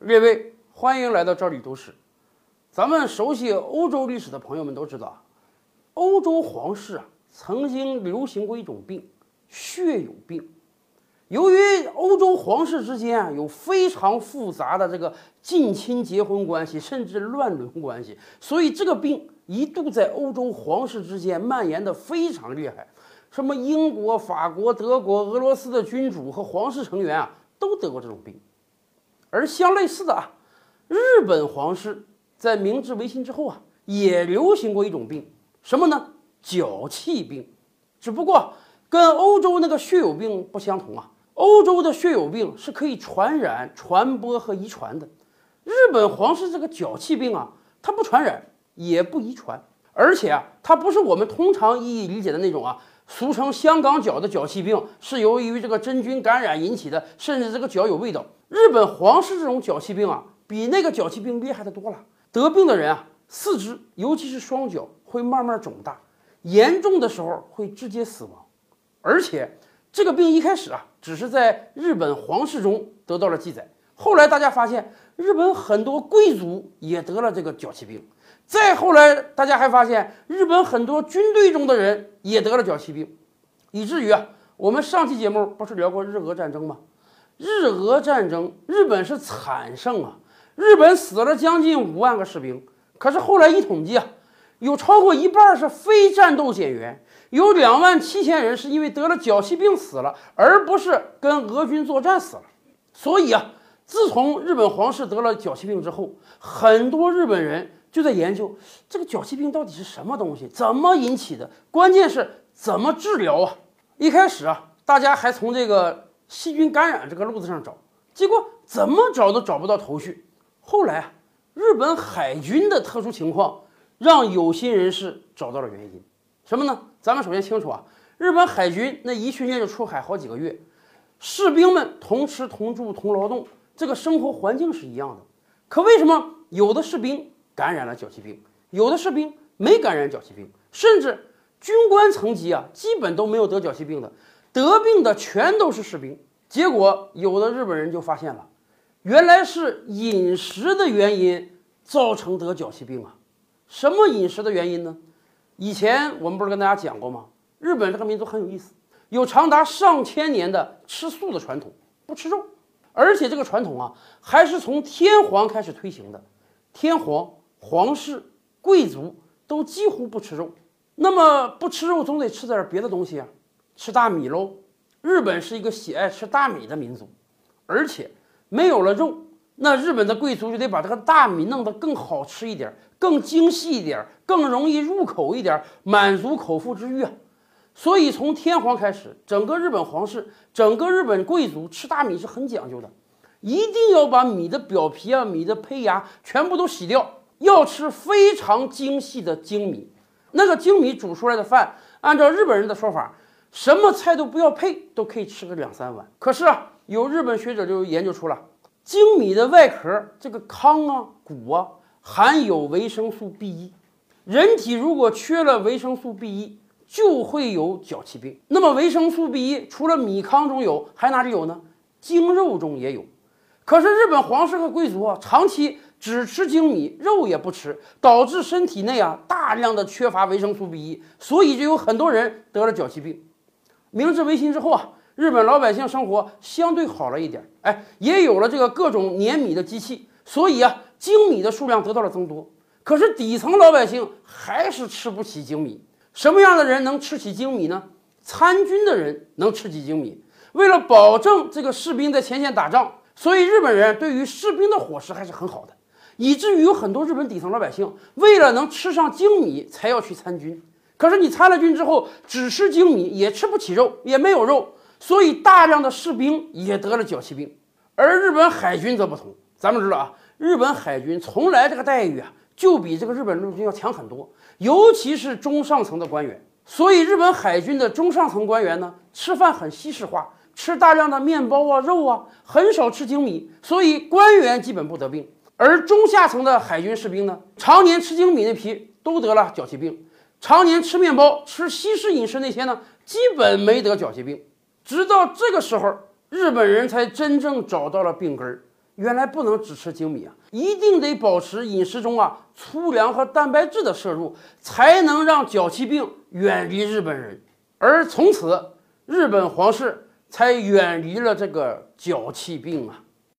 列位，欢迎来到这里都市。咱们熟悉欧洲历史的朋友们都知道啊，欧洲皇室啊曾经流行过一种病——血友病。由于欧洲皇室之间啊有非常复杂的这个近亲结婚关系，甚至乱伦关系，所以这个病一度在欧洲皇室之间蔓延的非常厉害。什么英国、法国、德国、俄罗斯的君主和皇室成员啊，都得过这种病。而相类似的啊，日本皇室在明治维新之后啊，也流行过一种病，什么呢？脚气病。只不过跟欧洲那个血友病不相同啊，欧洲的血友病是可以传染、传播和遗传的，日本皇室这个脚气病啊，它不传染，也不遗传，而且啊，它不是我们通常意义理解的那种啊。俗称香港脚的脚气病是由于这个真菌感染引起的，甚至这个脚有味道。日本皇室这种脚气病啊，比那个脚气病厉害的多了。得病的人啊，四肢尤其是双脚会慢慢肿大，严重的时候会直接死亡。而且这个病一开始啊，只是在日本皇室中得到了记载，后来大家发现日本很多贵族也得了这个脚气病。再后来，大家还发现日本很多军队中的人也得了脚气病，以至于啊，我们上期节目不是聊过日俄战争吗？日俄战争，日本是惨胜啊，日本死了将近五万个士兵。可是后来一统计啊，有超过一半是非战斗减员，有两万七千人是因为得了脚气病死了，而不是跟俄军作战死了。所以啊，自从日本皇室得了脚气病之后，很多日本人。就在研究这个脚气病到底是什么东西，怎么引起的？关键是怎么治疗啊？一开始啊，大家还从这个细菌感染这个路子上找，结果怎么找都找不到头绪。后来啊，日本海军的特殊情况让有心人士找到了原因。什么呢？咱们首先清楚啊，日本海军那一去年就出海好几个月，士兵们同吃同住同劳动，这个生活环境是一样的。可为什么有的士兵？感染了脚气病，有的士兵没感染脚气病，甚至军官层级啊，基本都没有得脚气病的，得病的全都是士兵。结果有的日本人就发现了，原来是饮食的原因造成得脚气病啊。什么饮食的原因呢？以前我们不是跟大家讲过吗？日本这个民族很有意思，有长达上千年的吃素的传统，不吃肉，而且这个传统啊，还是从天皇开始推行的，天皇。皇室、贵族都几乎不吃肉，那么不吃肉总得吃点别的东西啊，吃大米喽。日本是一个喜爱吃大米的民族，而且没有了肉，那日本的贵族就得把这个大米弄得更好吃一点，更精细一点，更容易入口一点，满足口腹之欲啊。所以从天皇开始，整个日本皇室、整个日本贵族吃大米是很讲究的，一定要把米的表皮啊、米的胚芽全部都洗掉。要吃非常精细的精米，那个精米煮出来的饭，按照日本人的说法，什么菜都不要配，都可以吃个两三碗。可是啊，有日本学者就研究出了，精米的外壳这个糠啊、谷啊，含有维生素 B 一，人体如果缺了维生素 B 一，就会有脚气病。那么维生素 B 一除了米糠中有，还哪里有呢？精肉中也有。可是日本皇室和贵族啊，长期。只吃精米，肉也不吃，导致身体内啊大量的缺乏维生素 B 一，所以就有很多人得了脚气病。明治维新之后啊，日本老百姓生活相对好了一点，哎，也有了这个各种碾米的机器，所以啊精米的数量得到了增多。可是底层老百姓还是吃不起精米。什么样的人能吃起精米呢？参军的人能吃起精米。为了保证这个士兵在前线打仗，所以日本人对于士兵的伙食还是很好的。以至于有很多日本底层老百姓为了能吃上精米才要去参军，可是你参了军之后只吃精米也吃不起肉，也没有肉，所以大量的士兵也得了脚气病。而日本海军则不同，咱们知道啊，日本海军从来这个待遇啊就比这个日本陆军要强很多，尤其是中上层的官员。所以日本海军的中上层官员呢，吃饭很西式化，吃大量的面包啊、肉啊，很少吃精米，所以官员基本不得病。而中下层的海军士兵呢，常年吃精米那批都得了脚气病，常年吃面包、吃西式饮食那些呢，基本没得脚气病。直到这个时候，日本人才真正找到了病根儿，原来不能只吃精米啊，一定得保持饮食中啊粗粮和蛋白质的摄入，才能让脚气病远离日本人。而从此，日本皇室才远离了这个脚气病啊。